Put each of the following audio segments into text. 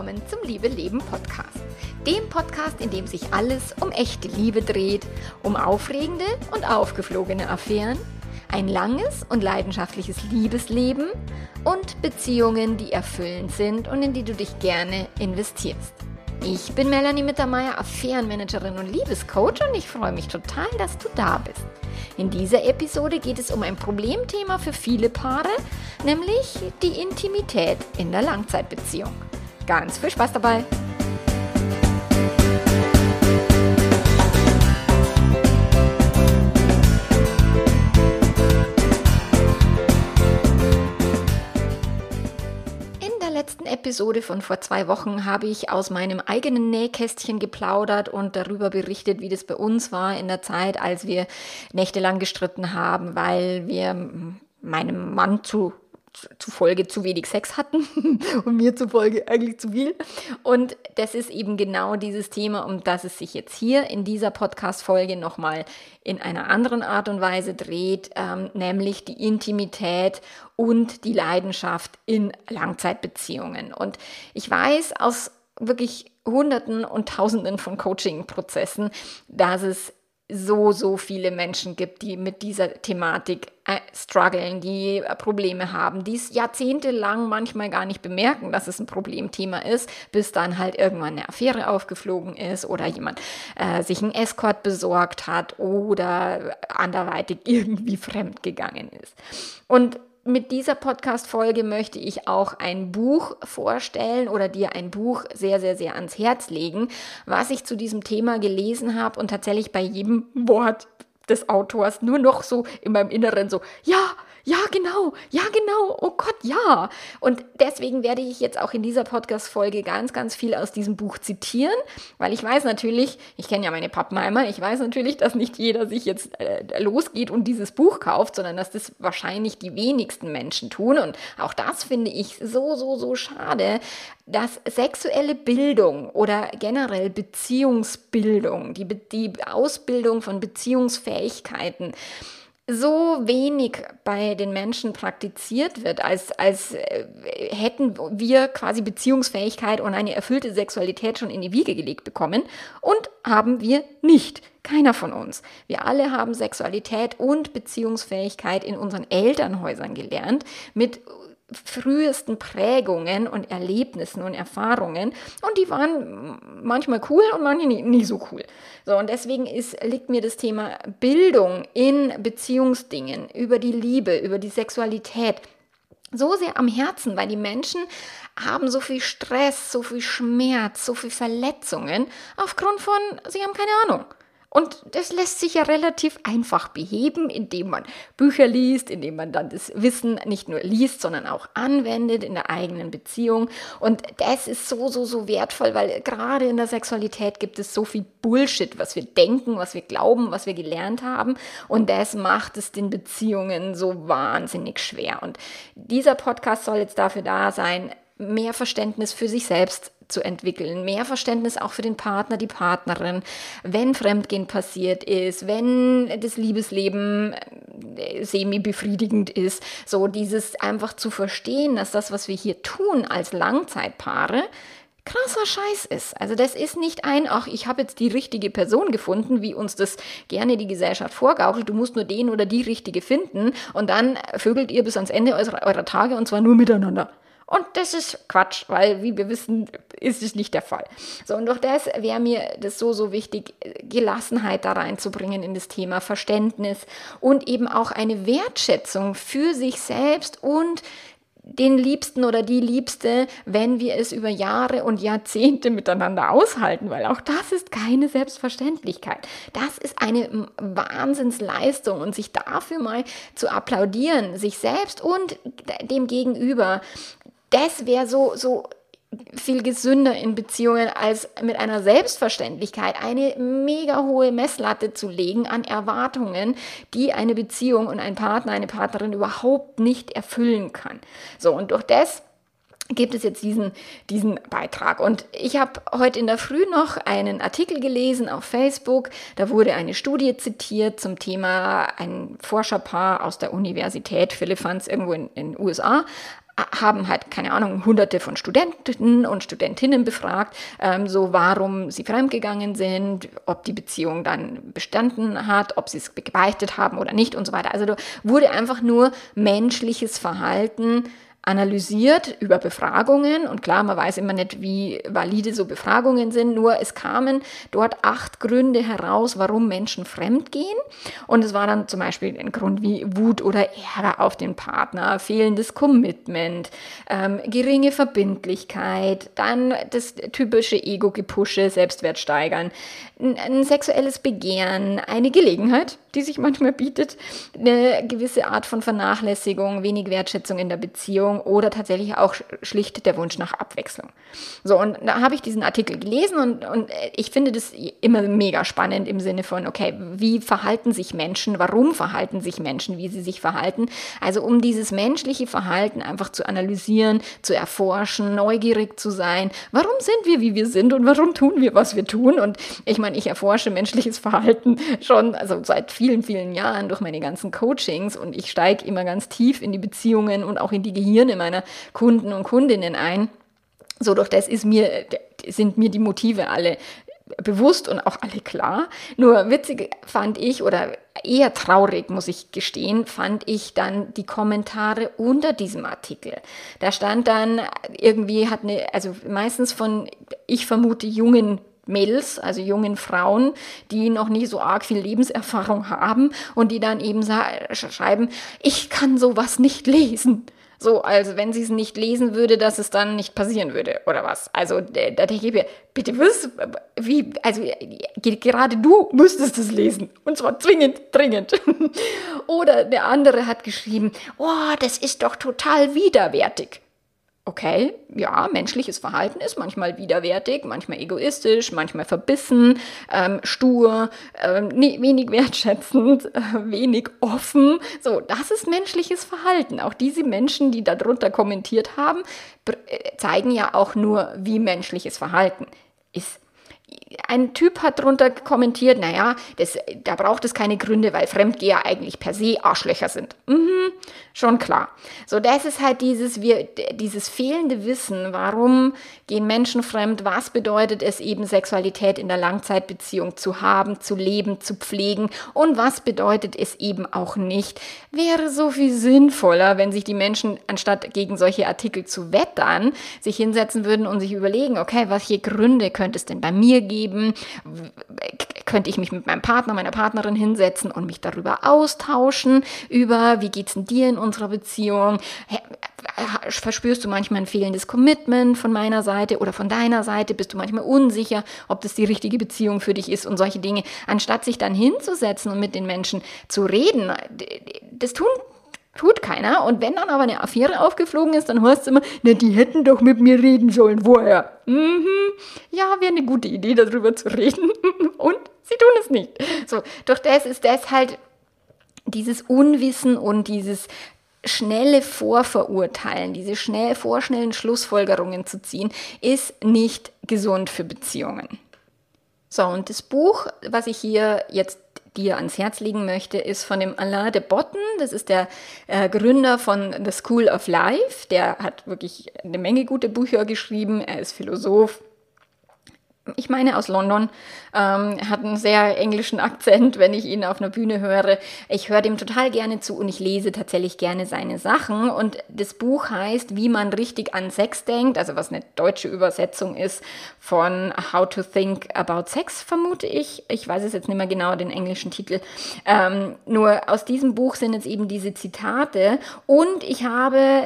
willkommen zum Liebe Leben Podcast. Dem Podcast, in dem sich alles um echte Liebe dreht, um aufregende und aufgeflogene Affären, ein langes und leidenschaftliches Liebesleben und Beziehungen, die erfüllend sind und in die du dich gerne investierst. Ich bin Melanie Mittermeier, Affärenmanagerin und Liebescoach und ich freue mich total, dass du da bist. In dieser Episode geht es um ein Problemthema für viele Paare, nämlich die Intimität in der Langzeitbeziehung. Ganz viel Spaß dabei! Episode von vor zwei Wochen habe ich aus meinem eigenen Nähkästchen geplaudert und darüber berichtet, wie das bei uns war in der Zeit, als wir nächtelang gestritten haben, weil wir meinem Mann zu zufolge zu wenig Sex hatten und mir zufolge eigentlich zu viel. Und das ist eben genau dieses Thema, um das es sich jetzt hier in dieser Podcast-Folge nochmal in einer anderen Art und Weise dreht, ähm, nämlich die Intimität und die Leidenschaft in Langzeitbeziehungen. Und ich weiß aus wirklich Hunderten und Tausenden von Coaching-Prozessen, dass es so, so viele Menschen gibt, die mit dieser Thematik äh, strugglen, die äh, Probleme haben, die es jahrzehntelang manchmal gar nicht bemerken, dass es ein Problemthema ist, bis dann halt irgendwann eine Affäre aufgeflogen ist oder jemand äh, sich einen Escort besorgt hat oder anderweitig irgendwie fremd gegangen ist. Und mit dieser Podcast-Folge möchte ich auch ein Buch vorstellen oder dir ein Buch sehr, sehr, sehr ans Herz legen, was ich zu diesem Thema gelesen habe und tatsächlich bei jedem Wort des Autors nur noch so in meinem Inneren so, ja, ja, genau, ja, genau, oh Gott, ja. Und deswegen werde ich jetzt auch in dieser Podcast-Folge ganz, ganz viel aus diesem Buch zitieren, weil ich weiß natürlich, ich kenne ja meine Pappenheimer, ich weiß natürlich, dass nicht jeder sich jetzt äh, losgeht und dieses Buch kauft, sondern dass das wahrscheinlich die wenigsten Menschen tun. Und auch das finde ich so, so, so schade, dass sexuelle Bildung oder generell Beziehungsbildung, die, die Ausbildung von Beziehungsfähigkeiten, so wenig bei den Menschen praktiziert wird, als, als äh, hätten wir quasi Beziehungsfähigkeit und eine erfüllte Sexualität schon in die Wiege gelegt bekommen und haben wir nicht. Keiner von uns. Wir alle haben Sexualität und Beziehungsfähigkeit in unseren Elternhäusern gelernt mit frühesten Prägungen und Erlebnissen und Erfahrungen und die waren manchmal cool und manche nicht, nicht so cool. So und deswegen ist, liegt mir das Thema Bildung in Beziehungsdingen über die Liebe, über die Sexualität so sehr am Herzen, weil die Menschen haben so viel Stress, so viel Schmerz, so viel Verletzungen aufgrund von, sie haben keine Ahnung. Und das lässt sich ja relativ einfach beheben, indem man Bücher liest, indem man dann das Wissen nicht nur liest, sondern auch anwendet in der eigenen Beziehung. Und das ist so, so, so wertvoll, weil gerade in der Sexualität gibt es so viel Bullshit, was wir denken, was wir glauben, was wir gelernt haben. Und das macht es den Beziehungen so wahnsinnig schwer. Und dieser Podcast soll jetzt dafür da sein, mehr Verständnis für sich selbst zu entwickeln, mehr Verständnis auch für den Partner, die Partnerin, wenn Fremdgehen passiert ist, wenn das Liebesleben äh, semi-befriedigend ist, so dieses einfach zu verstehen, dass das, was wir hier tun als Langzeitpaare, krasser Scheiß ist. Also das ist nicht ein, ach, ich habe jetzt die richtige Person gefunden, wie uns das gerne die Gesellschaft vorgaukelt, du musst nur den oder die richtige finden und dann vögelt ihr bis ans Ende eurer, eurer Tage und zwar nur miteinander. Und das ist Quatsch, weil, wie wir wissen, ist es nicht der Fall. So, und durch das wäre mir das so, so wichtig, Gelassenheit da reinzubringen in das Thema Verständnis und eben auch eine Wertschätzung für sich selbst und den Liebsten oder die Liebste, wenn wir es über Jahre und Jahrzehnte miteinander aushalten, weil auch das ist keine Selbstverständlichkeit. Das ist eine Wahnsinnsleistung und sich dafür mal zu applaudieren, sich selbst und dem Gegenüber, das wäre so, so viel gesünder in Beziehungen, als mit einer Selbstverständlichkeit eine mega hohe Messlatte zu legen an Erwartungen, die eine Beziehung und ein Partner, eine Partnerin überhaupt nicht erfüllen kann. So, und durch das gibt es jetzt diesen, diesen Beitrag. Und ich habe heute in der Früh noch einen Artikel gelesen auf Facebook. Da wurde eine Studie zitiert zum Thema ein Forscherpaar aus der Universität Philippans irgendwo in den USA haben halt, keine Ahnung, hunderte von Studenten und Studentinnen befragt, ähm, so warum sie fremdgegangen sind, ob die Beziehung dann bestanden hat, ob sie es gebeichtet haben oder nicht und so weiter. Also da wurde einfach nur menschliches Verhalten analysiert über Befragungen. Und klar, man weiß immer nicht, wie valide so Befragungen sind, nur es kamen dort acht Gründe heraus, warum Menschen fremd gehen. Und es war dann zum Beispiel ein Grund wie Wut oder Ärger auf den Partner, fehlendes Commitment, ähm, geringe Verbindlichkeit, dann das typische Ego-Gepusche, Selbstwert steigern, ein, sexuelles Begehren, eine Gelegenheit, die sich manchmal bietet, eine gewisse Art von Vernachlässigung, wenig Wertschätzung in der Beziehung oder tatsächlich auch schlicht der Wunsch nach Abwechslung. So, und da habe ich diesen Artikel gelesen und, und ich finde das immer mega spannend im Sinne von, okay, wie verhalten sich Menschen, warum verhalten sich Menschen, wie sie sich verhalten. Also um dieses menschliche Verhalten einfach zu analysieren, zu erforschen, neugierig zu sein. Warum sind wir, wie wir sind und warum tun wir, was wir tun? Und ich meine, ich erforsche menschliches Verhalten schon, also seit vielen, vielen Jahren durch meine ganzen Coachings und ich steige immer ganz tief in die Beziehungen und auch in die Gehirne meiner Kunden und Kundinnen ein. So, durch das ist mir, sind mir die Motive alle bewusst und auch alle klar. Nur witzig fand ich oder eher traurig, muss ich gestehen, fand ich dann die Kommentare unter diesem Artikel. Da stand dann irgendwie hat eine, also meistens von, ich vermute, jungen Mädels, also jungen Frauen, die noch nie so arg viel Lebenserfahrung haben und die dann eben schreiben, ich kann sowas nicht lesen. So, also wenn sie es nicht lesen würde, dass es dann nicht passieren würde, oder was? Also da denke ich mir, bitte was? Wie, also gerade du müsstest es lesen. Und zwar zwingend, dringend. oder der andere hat geschrieben, oh, das ist doch total widerwärtig okay, ja, menschliches Verhalten ist manchmal widerwärtig, manchmal egoistisch, manchmal verbissen, ähm, stur, ähm, wenig wertschätzend, äh, wenig offen. So, das ist menschliches Verhalten. Auch diese Menschen, die darunter kommentiert haben, äh, zeigen ja auch nur, wie menschliches Verhalten ist ein Typ hat drunter kommentiert, naja, das, da braucht es keine Gründe, weil Fremdgeher eigentlich per se Arschlöcher sind. Mhm, schon klar. So, das ist halt dieses, wir, dieses fehlende Wissen, warum gehen Menschen fremd, was bedeutet es eben Sexualität in der Langzeitbeziehung zu haben, zu leben, zu pflegen und was bedeutet es eben auch nicht. Wäre so viel sinnvoller, wenn sich die Menschen, anstatt gegen solche Artikel zu wettern, sich hinsetzen würden und sich überlegen, okay, welche Gründe könnte es denn bei mir geben? Könnte ich mich mit meinem Partner, meiner Partnerin hinsetzen und mich darüber austauschen, über wie geht's denn dir in unserer Beziehung? Verspürst du manchmal ein fehlendes Commitment von meiner Seite oder von deiner Seite? Bist du manchmal unsicher, ob das die richtige Beziehung für dich ist und solche Dinge? Anstatt sich dann hinzusetzen und mit den Menschen zu reden, das tun Tut keiner. Und wenn dann aber eine Affäre aufgeflogen ist, dann heißt es immer, na, die hätten doch mit mir reden sollen vorher. Mhm. Ja, wäre eine gute Idee, darüber zu reden. Und sie tun es nicht. So, durch das ist das halt dieses Unwissen und dieses schnelle Vorverurteilen, diese schnell, vorschnellen Schlussfolgerungen zu ziehen, ist nicht gesund für Beziehungen. So, und das Buch, was ich hier jetzt dir ans Herz legen möchte, ist von dem Alain de Botten. Das ist der äh, Gründer von The School of Life. Der hat wirklich eine Menge gute Bücher geschrieben. Er ist Philosoph, ich meine aus London, ähm, hat einen sehr englischen Akzent, wenn ich ihn auf einer Bühne höre. Ich höre dem total gerne zu und ich lese tatsächlich gerne seine Sachen. Und das Buch heißt, wie man richtig an Sex denkt, also was eine deutsche Übersetzung ist von How to Think About Sex, vermute ich. Ich weiß es jetzt nicht mehr genau, den englischen Titel. Ähm, nur aus diesem Buch sind jetzt eben diese Zitate und ich habe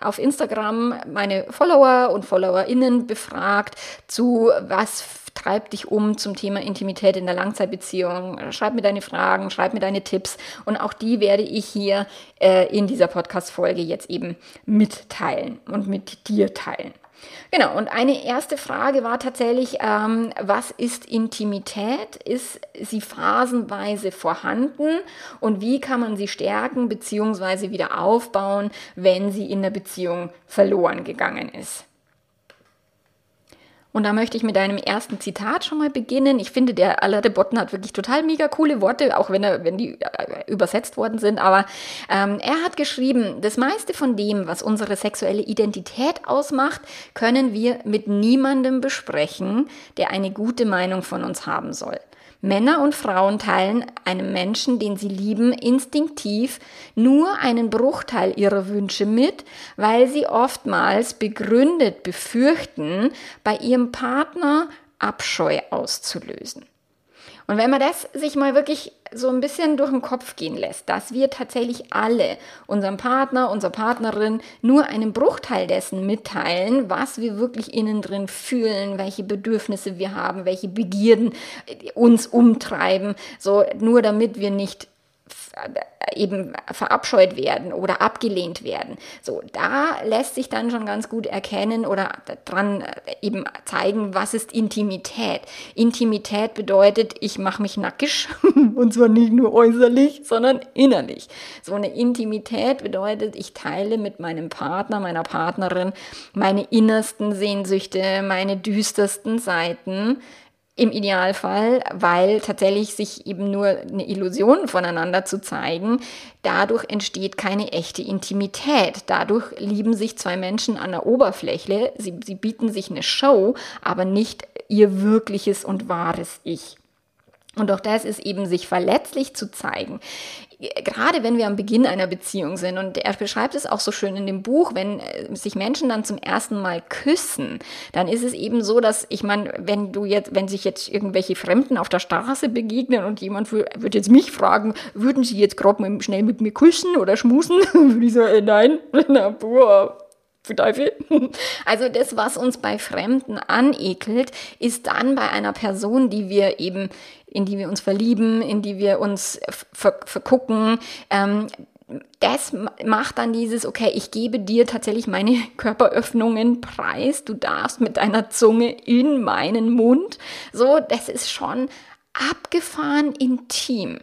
auf Instagram meine Follower und FollowerInnen befragt zu was treibt dich um zum Thema Intimität in der Langzeitbeziehung. Schreib mir deine Fragen, schreib mir deine Tipps und auch die werde ich hier äh, in dieser Podcast-Folge jetzt eben mitteilen und mit dir teilen. Genau, und eine erste Frage war tatsächlich, ähm, was ist Intimität? Ist sie phasenweise vorhanden und wie kann man sie stärken bzw. wieder aufbauen, wenn sie in der Beziehung verloren gegangen ist? Und da möchte ich mit einem ersten Zitat schon mal beginnen. Ich finde, der Alain de Botten hat wirklich total mega coole Worte, auch wenn, er, wenn die äh, übersetzt worden sind. Aber ähm, er hat geschrieben, das meiste von dem, was unsere sexuelle Identität ausmacht, können wir mit niemandem besprechen, der eine gute Meinung von uns haben soll. Männer und Frauen teilen einem Menschen, den sie lieben, instinktiv nur einen Bruchteil ihrer Wünsche mit, weil sie oftmals begründet befürchten, bei ihrem Partner Abscheu auszulösen. Und wenn man das sich mal wirklich so ein bisschen durch den Kopf gehen lässt, dass wir tatsächlich alle unserem Partner, unserer Partnerin nur einen Bruchteil dessen mitteilen, was wir wirklich innen drin fühlen, welche Bedürfnisse wir haben, welche Begierden uns umtreiben, so nur damit wir nicht eben verabscheut werden oder abgelehnt werden. So, da lässt sich dann schon ganz gut erkennen oder dran äh, eben zeigen, was ist Intimität. Intimität bedeutet, ich mache mich nackig und zwar nicht nur äußerlich, sondern innerlich. So eine Intimität bedeutet, ich teile mit meinem Partner, meiner Partnerin meine innersten Sehnsüchte, meine düstersten Seiten, im Idealfall, weil tatsächlich sich eben nur eine Illusion voneinander zu zeigen, dadurch entsteht keine echte Intimität. Dadurch lieben sich zwei Menschen an der Oberfläche, sie, sie bieten sich eine Show, aber nicht ihr wirkliches und wahres Ich. Und auch das ist eben, sich verletzlich zu zeigen. Gerade wenn wir am Beginn einer Beziehung sind, und er beschreibt es auch so schön in dem Buch, wenn äh, sich Menschen dann zum ersten Mal küssen, dann ist es eben so, dass, ich meine, wenn du jetzt, wenn sich jetzt irgendwelche Fremden auf der Straße begegnen und jemand würde jetzt mich fragen, würden sie jetzt gerade schnell mit mir küssen oder schmusen? würde ich sagen, äh, nein, na, boah, Also das, was uns bei Fremden anekelt, ist dann bei einer Person, die wir eben, in die wir uns verlieben, in die wir uns ver vergucken, ähm, das macht dann dieses, okay, ich gebe dir tatsächlich meine Körperöffnungen preis, du darfst mit deiner Zunge in meinen Mund. So, das ist schon abgefahren intim.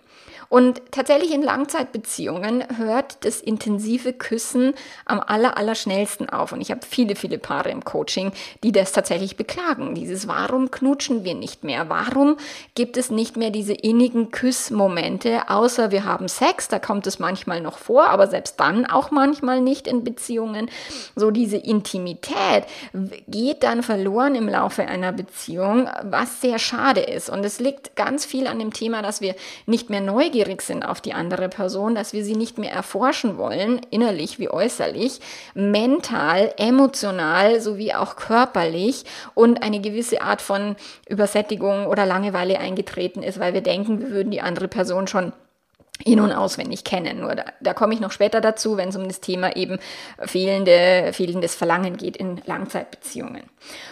Und tatsächlich in Langzeitbeziehungen hört das intensive Küssen am aller, aller schnellsten auf. Und ich habe viele, viele Paare im Coaching, die das tatsächlich beklagen. Dieses, warum knutschen wir nicht mehr? Warum gibt es nicht mehr diese innigen Küssmomente, außer wir haben Sex, da kommt es manchmal noch vor, aber selbst dann auch manchmal nicht in Beziehungen. So diese Intimität geht dann verloren im Laufe einer Beziehung, was sehr schade ist. Und es liegt ganz viel an dem Thema, dass wir nicht mehr neugierig neugierig sind auf die andere Person, dass wir sie nicht mehr erforschen wollen, innerlich wie äußerlich, mental, emotional sowie auch körperlich und eine gewisse Art von Übersättigung oder Langeweile eingetreten ist, weil wir denken, wir würden die andere Person schon in- und auswendig kennen. Nur da, da komme ich noch später dazu, wenn es um das Thema eben fehlende, fehlendes Verlangen geht in Langzeitbeziehungen.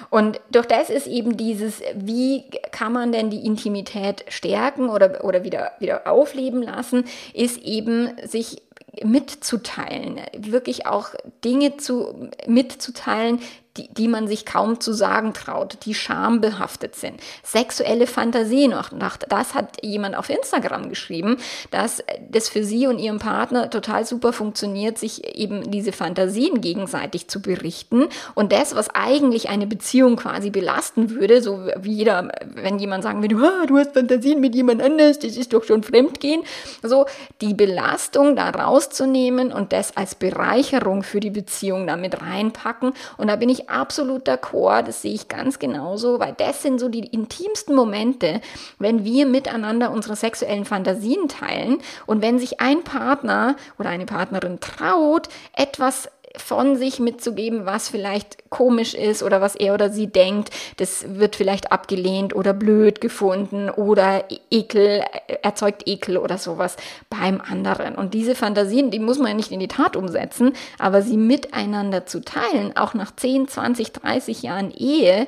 Und durch das ist eben dieses, wie kann man denn die Intimität stärken oder, oder wieder, wieder aufleben lassen, ist eben sich mitzuteilen, wirklich auch Dinge zu, mitzuteilen, die, die man sich kaum zu sagen traut, die schambehaftet sind. Sexuelle Fantasien, auch das hat jemand auf Instagram geschrieben, dass das für sie und ihren Partner total super funktioniert, sich eben diese Fantasien gegenseitig zu berichten und das, was eigentlich eine Beziehung quasi belasten würde, so wie jeder, wenn jemand sagen würde, ah, du hast Fantasien mit jemand anders, das ist doch schon Fremdgehen, so die Belastung da rauszunehmen und das als Bereicherung für die Beziehung damit reinpacken. Und da bin ich ich absolut d'accord, das sehe ich ganz genauso, weil das sind so die intimsten Momente, wenn wir miteinander unsere sexuellen Fantasien teilen und wenn sich ein Partner oder eine Partnerin traut, etwas von sich mitzugeben, was vielleicht komisch ist oder was er oder sie denkt, das wird vielleicht abgelehnt oder blöd gefunden oder Ekel, erzeugt Ekel oder sowas beim anderen. Und diese Fantasien, die muss man ja nicht in die Tat umsetzen, aber sie miteinander zu teilen, auch nach 10, 20, 30 Jahren Ehe,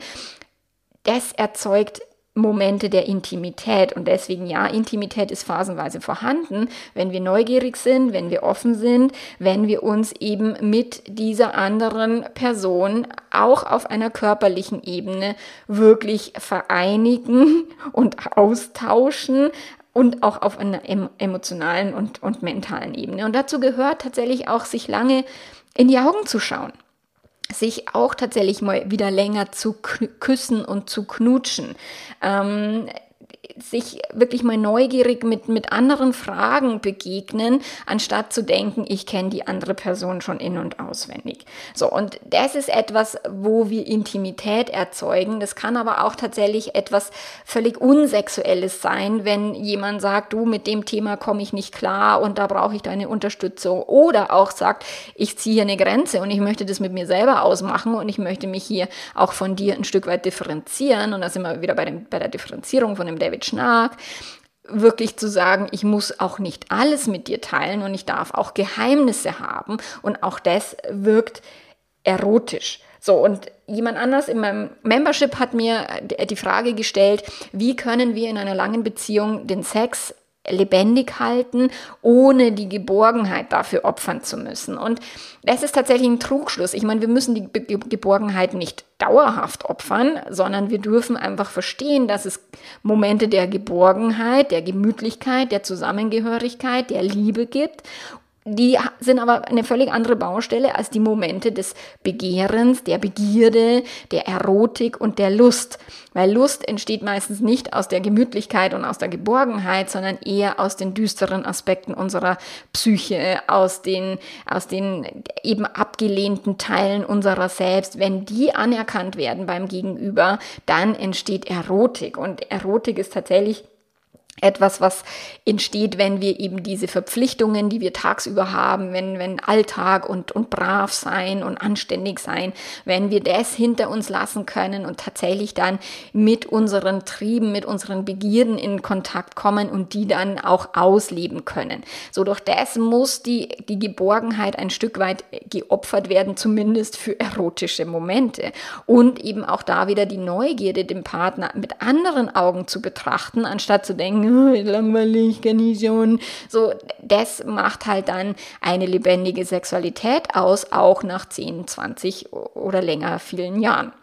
das erzeugt Momente der Intimität. Und deswegen ja, Intimität ist phasenweise vorhanden, wenn wir neugierig sind, wenn wir offen sind, wenn wir uns eben mit dieser anderen Person auch auf einer körperlichen Ebene wirklich vereinigen und austauschen, und auch auf einer emotionalen und, und mentalen Ebene. Und dazu gehört tatsächlich auch, sich lange in die Augen zu schauen sich auch tatsächlich mal wieder länger zu küssen und zu knutschen. Ähm, sich wirklich mal neugierig mit, mit anderen Fragen begegnen, anstatt zu denken, ich kenne die andere Person schon in- und auswendig. So, und das ist etwas, wo wir Intimität erzeugen. Das kann aber auch tatsächlich etwas völlig Unsexuelles sein, wenn jemand sagt, du, mit dem Thema komme ich nicht klar und da brauche ich deine Unterstützung. Oder auch sagt, ich ziehe hier eine Grenze und ich möchte das mit mir selber ausmachen und ich möchte mich hier auch von dir ein Stück weit differenzieren. Und da sind wir wieder bei, dem, bei der Differenzierung von dem David Schnack, wirklich zu sagen, ich muss auch nicht alles mit dir teilen und ich darf auch Geheimnisse haben und auch das wirkt erotisch. So, und jemand anders in meinem Membership hat mir die Frage gestellt, wie können wir in einer langen Beziehung den Sex lebendig halten, ohne die Geborgenheit dafür opfern zu müssen. Und das ist tatsächlich ein Trugschluss. Ich meine, wir müssen die Geborgenheit nicht dauerhaft opfern, sondern wir dürfen einfach verstehen, dass es Momente der Geborgenheit, der Gemütlichkeit, der Zusammengehörigkeit, der Liebe gibt die sind aber eine völlig andere Baustelle als die Momente des Begehrens, der Begierde, der Erotik und der Lust. Weil Lust entsteht meistens nicht aus der Gemütlichkeit und aus der Geborgenheit, sondern eher aus den düsteren Aspekten unserer Psyche, aus den, aus den eben abgelehnten Teilen unserer selbst. Wenn die anerkannt werden beim Gegenüber, dann entsteht Erotik. Und Erotik ist tatsächlich etwas, was entsteht, wenn wir eben diese Verpflichtungen, die wir tagsüber haben, wenn, wenn Alltag und, und brav sein und anständig sein, wenn wir das hinter uns lassen können und tatsächlich dann mit unseren Trieben, mit unseren Begierden in Kontakt kommen und die dann auch ausleben können. So durch das muss die, die Geborgenheit ein Stück weit geopfert werden, zumindest für erotische Momente. Und eben auch da wieder die Neugierde, dem Partner mit anderen Augen zu betrachten, anstatt zu denken, langweilig, schon. So, das macht halt dann eine lebendige Sexualität aus, auch nach 10, 20 oder länger vielen Jahren.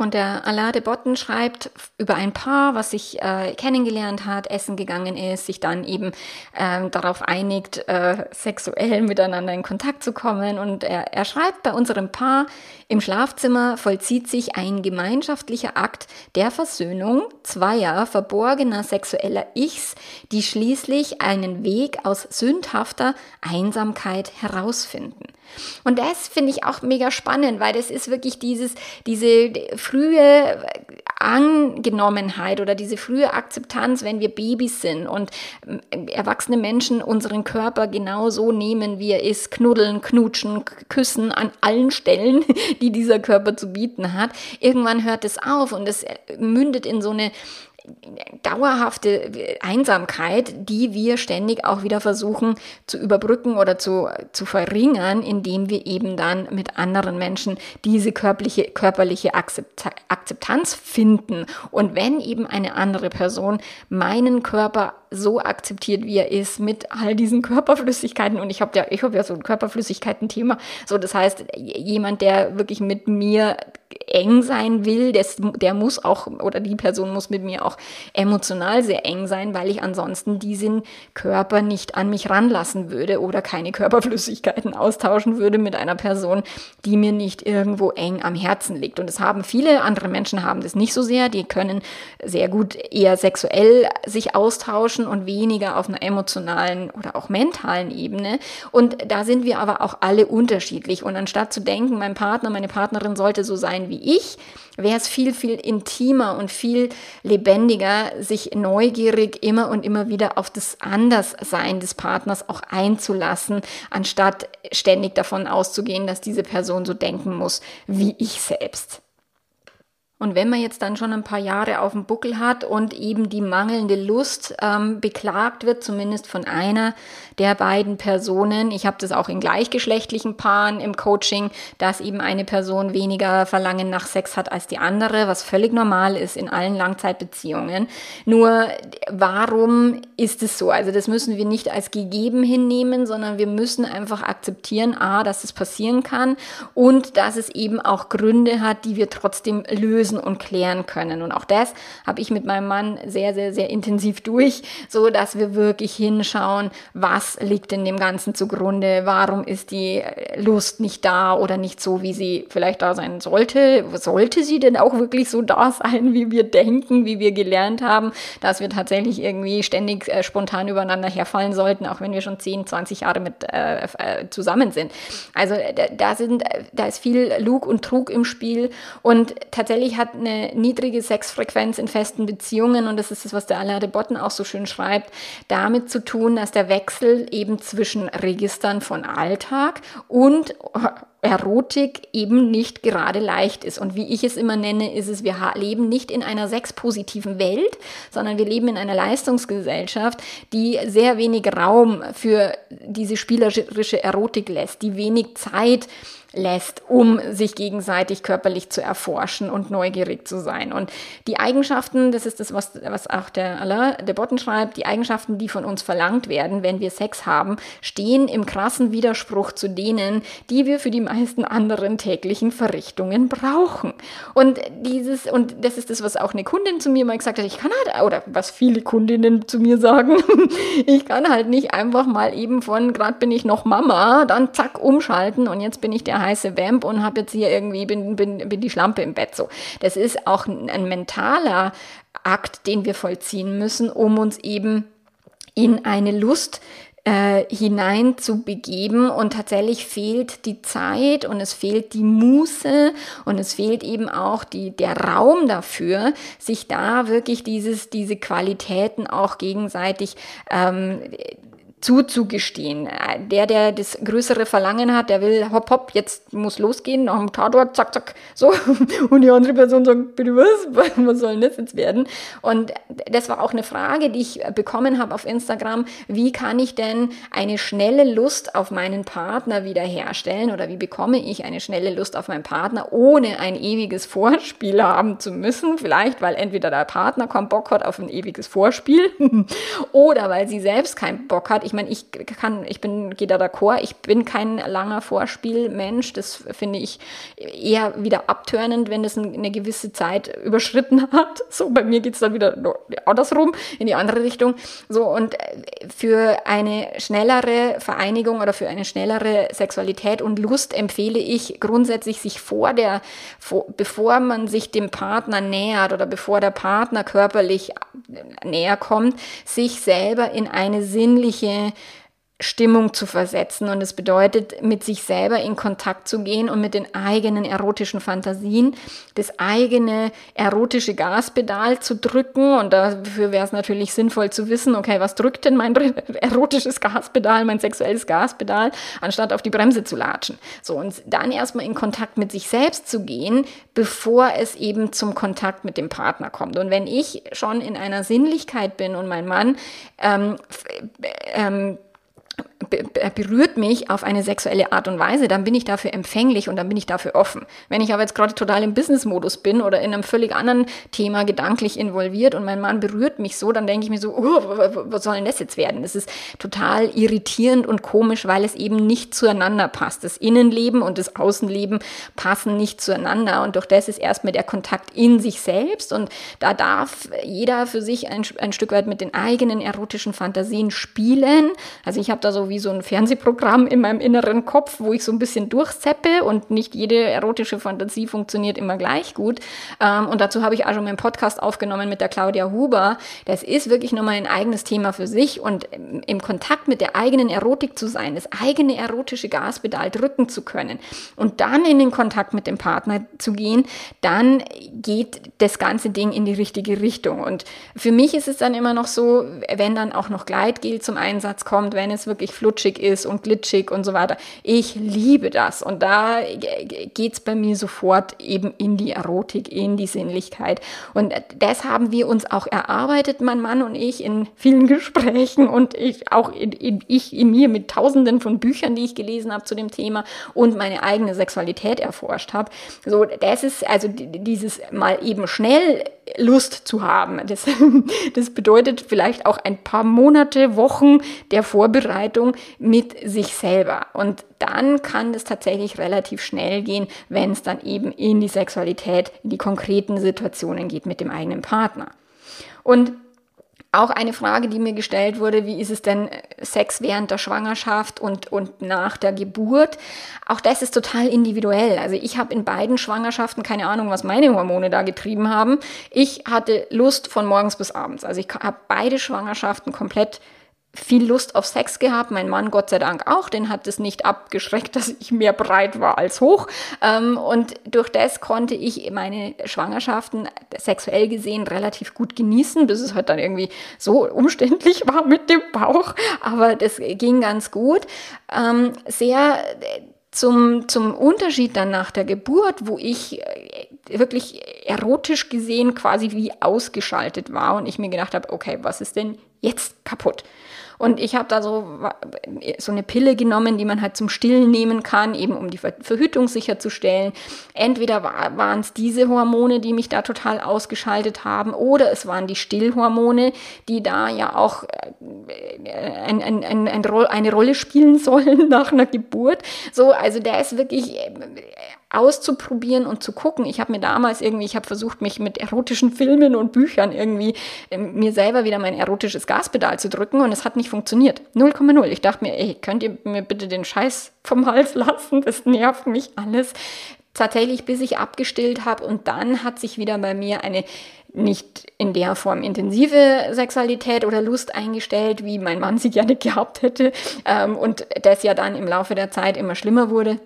Und der Alain de Botten schreibt über ein Paar, was sich äh, kennengelernt hat, essen gegangen ist, sich dann eben äh, darauf einigt, äh, sexuell miteinander in Kontakt zu kommen. Und er, er schreibt, bei unserem Paar im Schlafzimmer vollzieht sich ein gemeinschaftlicher Akt der Versöhnung zweier verborgener sexueller Ichs, die schließlich einen Weg aus sündhafter Einsamkeit herausfinden. Und das finde ich auch mega spannend, weil das ist wirklich dieses, diese frühe Angenommenheit oder diese frühe Akzeptanz, wenn wir Babys sind und ähm, erwachsene Menschen unseren Körper genau so nehmen, wie er ist, knuddeln, knutschen, küssen an allen Stellen, die dieser Körper zu bieten hat. Irgendwann hört es auf und es mündet in so eine dauerhafte Einsamkeit, die wir ständig auch wieder versuchen zu überbrücken oder zu, zu verringern, indem wir eben dann mit anderen Menschen diese körperliche, körperliche Akzeptanz finden. Und wenn eben eine andere Person meinen Körper so akzeptiert, wie er ist, mit all diesen Körperflüssigkeiten, und ich habe ja, ich ja so ein Körperflüssigkeiten-Thema, so das heißt, jemand, der wirklich mit mir eng sein will, des, der muss auch, oder die Person muss mit mir auch emotional sehr eng sein, weil ich ansonsten diesen Körper nicht an mich ranlassen würde oder keine Körperflüssigkeiten austauschen würde mit einer Person, die mir nicht irgendwo eng am Herzen liegt. Und das haben viele andere Menschen haben das nicht so sehr, die können sehr gut eher sexuell sich austauschen und weniger auf einer emotionalen oder auch mentalen Ebene. Und da sind wir aber auch alle unterschiedlich. Und anstatt zu denken, mein Partner, meine Partnerin sollte so sein wie ich, wäre es viel, viel intimer und viel lebendiger, sich neugierig immer und immer wieder auf das Anderssein des Partners auch einzulassen, anstatt ständig davon auszugehen, dass diese Person so denken muss wie ich selbst. Und wenn man jetzt dann schon ein paar Jahre auf dem Buckel hat und eben die mangelnde Lust ähm, beklagt wird, zumindest von einer der beiden Personen, ich habe das auch in gleichgeschlechtlichen Paaren im Coaching, dass eben eine Person weniger Verlangen nach Sex hat als die andere, was völlig normal ist in allen Langzeitbeziehungen. Nur warum ist es so? Also das müssen wir nicht als gegeben hinnehmen, sondern wir müssen einfach akzeptieren, a, dass es passieren kann und dass es eben auch Gründe hat, die wir trotzdem lösen lösen und klären können. Und auch das habe ich mit meinem Mann sehr, sehr, sehr intensiv durch, so dass wir wirklich hinschauen, was liegt in dem Ganzen zugrunde, warum ist die Lust nicht da oder nicht so, wie sie vielleicht da sein sollte. Sollte sie denn auch wirklich so da sein, wie wir denken, wie wir gelernt haben, dass wir tatsächlich irgendwie ständig äh, spontan übereinander herfallen sollten, auch wenn wir schon 10, 20 Jahre mit äh, äh, zusammen sind. Also da sind, da ist viel Lug und Trug im Spiel und tatsächlich hat eine niedrige Sexfrequenz in festen Beziehungen und das ist das, was der Alain de Botten auch so schön schreibt, damit zu tun, dass der Wechsel eben zwischen Registern von Alltag und Erotik eben nicht gerade leicht ist. Und wie ich es immer nenne, ist es, wir leben nicht in einer sexpositiven Welt, sondern wir leben in einer Leistungsgesellschaft, die sehr wenig Raum für diese spielerische Erotik lässt, die wenig Zeit lässt, um sich gegenseitig körperlich zu erforschen und neugierig zu sein. Und die Eigenschaften, das ist das, was, was auch der Alain de Botten schreibt, die Eigenschaften, die von uns verlangt werden, wenn wir Sex haben, stehen im krassen Widerspruch zu denen, die wir für die meisten anderen täglichen Verrichtungen brauchen. Und dieses, und das ist das, was auch eine Kundin zu mir mal gesagt hat, ich kann halt, oder was viele Kundinnen zu mir sagen, ich kann halt nicht einfach mal eben von, gerade bin ich noch Mama, dann zack, umschalten und jetzt bin ich der heiße Vamp und habe jetzt hier irgendwie, bin, bin, bin die Schlampe im Bett so. Das ist auch ein mentaler Akt, den wir vollziehen müssen, um uns eben in eine Lust äh, hinein zu begeben und tatsächlich fehlt die Zeit und es fehlt die Muße und es fehlt eben auch die, der Raum dafür, sich da wirklich dieses, diese Qualitäten auch gegenseitig ähm, zuzugestehen. Der, der das größere Verlangen hat, der will hopp, hopp, jetzt muss losgehen, nach dem Tatort, zack, zack, so. Und die andere Person sagt, bitte was? Was soll denn das jetzt werden? Und das war auch eine Frage, die ich bekommen habe auf Instagram. Wie kann ich denn eine schnelle Lust auf meinen Partner wiederherstellen oder wie bekomme ich eine schnelle Lust auf meinen Partner, ohne ein ewiges Vorspiel haben zu müssen? Vielleicht, weil entweder der Partner keinen Bock hat auf ein ewiges Vorspiel oder weil sie selbst keinen Bock hat meine, ich kann, ich bin, gehe da d'accord, ich bin kein langer Vorspielmensch. Das finde ich eher wieder abtörnend, wenn das eine gewisse Zeit überschritten hat. So, bei mir geht es dann wieder andersrum, in die andere Richtung. So, und für eine schnellere Vereinigung oder für eine schnellere Sexualität und Lust empfehle ich grundsätzlich, sich vor der, vor, bevor man sich dem Partner nähert oder bevor der Partner körperlich näher kommt, sich selber in eine sinnliche mnie Stimmung zu versetzen. Und es bedeutet, mit sich selber in Kontakt zu gehen und mit den eigenen erotischen Fantasien, das eigene erotische Gaspedal zu drücken. Und dafür wäre es natürlich sinnvoll zu wissen, okay, was drückt denn mein erotisches Gaspedal, mein sexuelles Gaspedal, anstatt auf die Bremse zu latschen. So, und dann erstmal in Kontakt mit sich selbst zu gehen, bevor es eben zum Kontakt mit dem Partner kommt. Und wenn ich schon in einer Sinnlichkeit bin und mein Mann ähm, ähm, berührt mich auf eine sexuelle Art und Weise, dann bin ich dafür empfänglich und dann bin ich dafür offen. Wenn ich aber jetzt gerade total im Business-Modus bin oder in einem völlig anderen Thema gedanklich involviert und mein Mann berührt mich so, dann denke ich mir so, oh, was soll denn das jetzt werden? Das ist total irritierend und komisch, weil es eben nicht zueinander passt. Das Innenleben und das Außenleben passen nicht zueinander und durch das ist erstmal der Kontakt in sich selbst und da darf jeder für sich ein, ein Stück weit mit den eigenen erotischen Fantasien spielen. Also ich habe da so wie so ein Fernsehprogramm in meinem inneren Kopf, wo ich so ein bisschen durchzeppe und nicht jede erotische Fantasie funktioniert immer gleich gut. Ähm, und dazu habe ich auch schon meinen Podcast aufgenommen mit der Claudia Huber. Das ist wirklich nochmal ein eigenes Thema für sich und im Kontakt mit der eigenen Erotik zu sein, das eigene erotische Gaspedal drücken zu können und dann in den Kontakt mit dem Partner zu gehen, dann geht das ganze Ding in die richtige Richtung. Und für mich ist es dann immer noch so, wenn dann auch noch Gleitgel zum Einsatz kommt, wenn es wirklich flutschig ist und glitschig und so weiter. Ich liebe das. Und da geht es bei mir sofort eben in die Erotik, in die Sinnlichkeit. Und das haben wir uns auch erarbeitet, mein Mann und ich, in vielen Gesprächen und ich auch in, in, ich in mir mit tausenden von Büchern, die ich gelesen habe zu dem Thema und meine eigene Sexualität erforscht habe. So, das ist also dieses mal eben schnell Lust zu haben. Das, das bedeutet vielleicht auch ein paar Monate, Wochen der Vorbereitung, mit sich selber. Und dann kann es tatsächlich relativ schnell gehen, wenn es dann eben in die Sexualität, in die konkreten Situationen geht mit dem eigenen Partner. Und auch eine Frage, die mir gestellt wurde, wie ist es denn äh, Sex während der Schwangerschaft und, und nach der Geburt? Auch das ist total individuell. Also ich habe in beiden Schwangerschaften keine Ahnung, was meine Hormone da getrieben haben. Ich hatte Lust von morgens bis abends. Also ich habe beide Schwangerschaften komplett viel Lust auf Sex gehabt. Mein Mann Gott sei Dank auch. Den hat es nicht abgeschreckt, dass ich mehr breit war als hoch. Ähm, und durch das konnte ich meine Schwangerschaften sexuell gesehen relativ gut genießen, bis es halt dann irgendwie so umständlich war mit dem Bauch. Aber das ging ganz gut. Ähm, sehr zum, zum Unterschied dann nach der Geburt, wo ich äh, wirklich erotisch gesehen quasi wie ausgeschaltet war und ich mir gedacht habe, okay, was ist denn jetzt kaputt? Und ich habe da so, so eine Pille genommen, die man halt zum Stillen nehmen kann, eben um die Verhütung sicherzustellen. Entweder war, waren es diese Hormone, die mich da total ausgeschaltet haben, oder es waren die Stillhormone, die da ja auch äh, ein, ein, ein, eine Rolle spielen sollen nach einer Geburt. So, also der ist wirklich äh, auszuprobieren und zu gucken. Ich habe mir damals irgendwie, ich habe versucht, mich mit erotischen Filmen und Büchern irgendwie äh, mir selber wieder mein erotisches Gaspedal zu drücken und es hat nicht funktioniert. 0,0. Ich dachte mir, ey, könnt ihr mir bitte den Scheiß vom Hals lassen? Das nervt mich alles. Tatsächlich, bis ich abgestillt habe und dann hat sich wieder bei mir eine nicht in der Form intensive Sexualität oder Lust eingestellt, wie mein Mann sie gerne gehabt hätte ähm, und das ja dann im Laufe der Zeit immer schlimmer wurde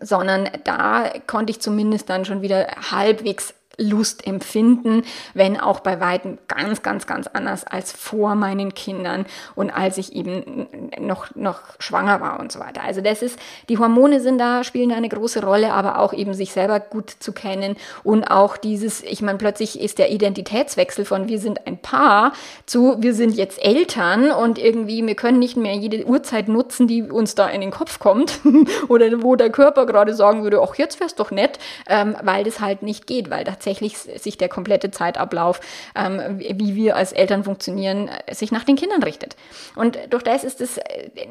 sondern da konnte ich zumindest dann schon wieder halbwegs Lust empfinden, wenn auch bei weitem ganz, ganz, ganz anders als vor meinen Kindern und als ich eben noch, noch schwanger war und so weiter. Also das ist, die Hormone sind da, spielen da eine große Rolle, aber auch eben sich selber gut zu kennen und auch dieses, ich meine, plötzlich ist der Identitätswechsel von wir sind ein Paar zu wir sind jetzt Eltern und irgendwie wir können nicht mehr jede Uhrzeit nutzen, die uns da in den Kopf kommt oder wo der Körper gerade sagen würde, ach jetzt wär's doch nett, ähm, weil das halt nicht geht, weil tatsächlich tatsächlich sich der komplette Zeitablauf, ähm, wie wir als Eltern funktionieren, sich nach den Kindern richtet. Und durch das ist es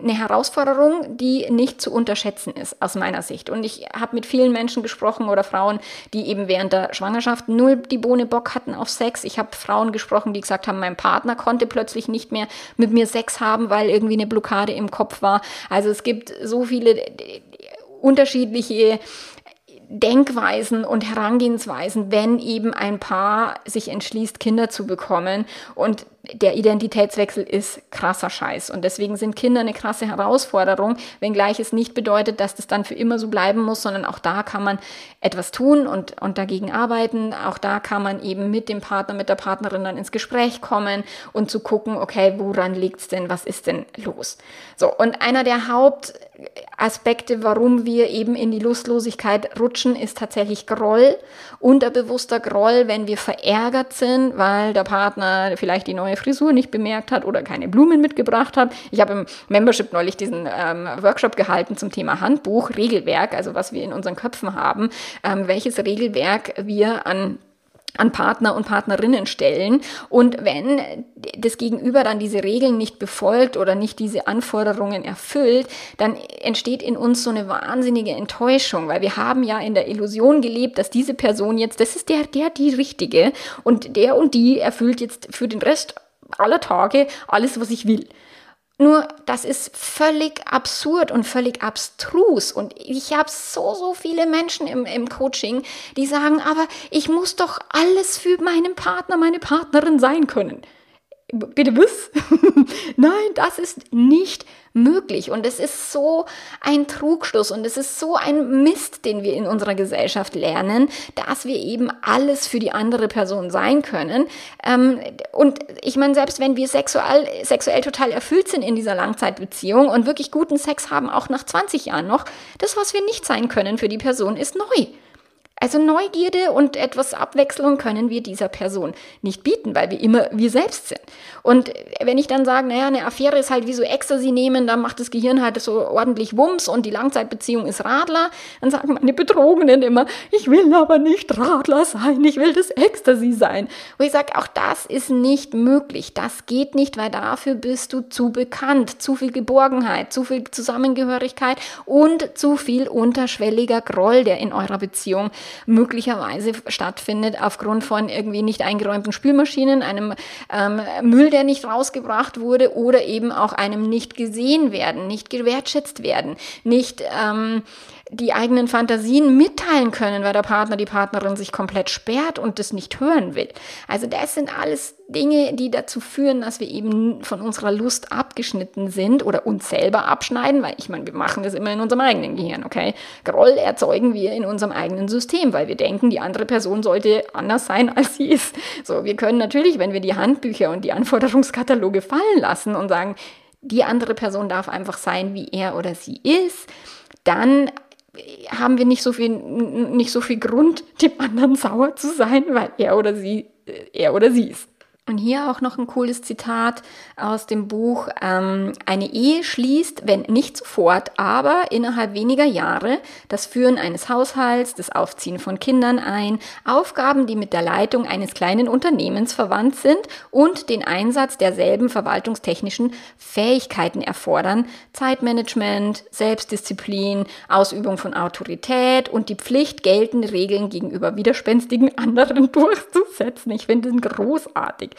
eine Herausforderung, die nicht zu unterschätzen ist, aus meiner Sicht. Und ich habe mit vielen Menschen gesprochen oder Frauen, die eben während der Schwangerschaft null die Bohne Bock hatten auf Sex. Ich habe Frauen gesprochen, die gesagt haben, mein Partner konnte plötzlich nicht mehr mit mir Sex haben, weil irgendwie eine Blockade im Kopf war. Also es gibt so viele unterschiedliche Denkweisen und Herangehensweisen, wenn eben ein Paar sich entschließt, Kinder zu bekommen. Und der Identitätswechsel ist krasser Scheiß. Und deswegen sind Kinder eine krasse Herausforderung, wenngleich es nicht bedeutet, dass das dann für immer so bleiben muss, sondern auch da kann man etwas tun und, und dagegen arbeiten. Auch da kann man eben mit dem Partner, mit der Partnerin dann ins Gespräch kommen und zu gucken, okay, woran liegt's denn, was ist denn los? So, und einer der Hauptaspekte, warum wir eben in die Lustlosigkeit rutschen, ist tatsächlich Groll, unterbewusster Groll, wenn wir verärgert sind, weil der Partner vielleicht die neue Frisur nicht bemerkt hat oder keine Blumen mitgebracht hat. Ich habe im Membership neulich diesen ähm, Workshop gehalten zum Thema Handbuch, Regelwerk, also was wir in unseren Köpfen haben, ähm, welches Regelwerk wir an an Partner und Partnerinnen stellen. Und wenn das Gegenüber dann diese Regeln nicht befolgt oder nicht diese Anforderungen erfüllt, dann entsteht in uns so eine wahnsinnige Enttäuschung, weil wir haben ja in der Illusion gelebt, dass diese Person jetzt, das ist der, der, die Richtige und der und die erfüllt jetzt für den Rest aller Tage alles, was ich will. Nur das ist völlig absurd und völlig abstrus. Und ich habe so, so viele Menschen im, im Coaching, die sagen, aber ich muss doch alles für meinen Partner, meine Partnerin sein können. Bitte was? Nein, das ist nicht möglich. Und es ist so ein Trugschluss und es ist so ein Mist, den wir in unserer Gesellschaft lernen, dass wir eben alles für die andere Person sein können. Ähm, und ich meine, selbst wenn wir sexuell, sexuell total erfüllt sind in dieser Langzeitbeziehung und wirklich guten Sex haben, auch nach 20 Jahren noch, das, was wir nicht sein können für die Person, ist neu. Also Neugierde und etwas Abwechslung können wir dieser Person nicht bieten, weil wir immer wir selbst sind. Und wenn ich dann sage, naja, eine Affäre ist halt wie so Ecstasy nehmen, dann macht das Gehirn halt so ordentlich Wumms und die Langzeitbeziehung ist Radler, dann sagen meine Betrogenen immer, ich will aber nicht Radler sein, ich will das Ecstasy sein. Wo ich sage, auch das ist nicht möglich, das geht nicht, weil dafür bist du zu bekannt, zu viel Geborgenheit, zu viel Zusammengehörigkeit und zu viel unterschwelliger Groll, der in eurer Beziehung möglicherweise stattfindet aufgrund von irgendwie nicht eingeräumten Spülmaschinen, einem ähm, Müll, der nicht rausgebracht wurde oder eben auch einem nicht gesehen werden, nicht gewertschätzt werden, nicht ähm, die eigenen Fantasien mitteilen können, weil der Partner, die Partnerin sich komplett sperrt und das nicht hören will. Also das sind alles Dinge, die dazu führen, dass wir eben von unserer Lust abgeschnitten sind oder uns selber abschneiden, weil ich meine, wir machen das immer in unserem eigenen Gehirn, okay? Groll erzeugen wir in unserem eigenen System, weil wir denken, die andere Person sollte anders sein, als sie ist. So, wir können natürlich, wenn wir die Handbücher und die Anforderungskataloge fallen lassen und sagen, die andere Person darf einfach sein, wie er oder sie ist, dann haben wir nicht so viel, nicht so viel Grund, dem anderen sauer zu sein, weil er oder sie, äh, er oder sie ist. Und hier auch noch ein cooles Zitat aus dem Buch. Ähm, eine Ehe schließt, wenn nicht sofort, aber innerhalb weniger Jahre, das Führen eines Haushalts, das Aufziehen von Kindern ein, Aufgaben, die mit der Leitung eines kleinen Unternehmens verwandt sind und den Einsatz derselben verwaltungstechnischen Fähigkeiten erfordern, Zeitmanagement, Selbstdisziplin, Ausübung von Autorität und die Pflicht, geltende Regeln gegenüber widerspenstigen anderen durchzusetzen. Ich finde den großartig.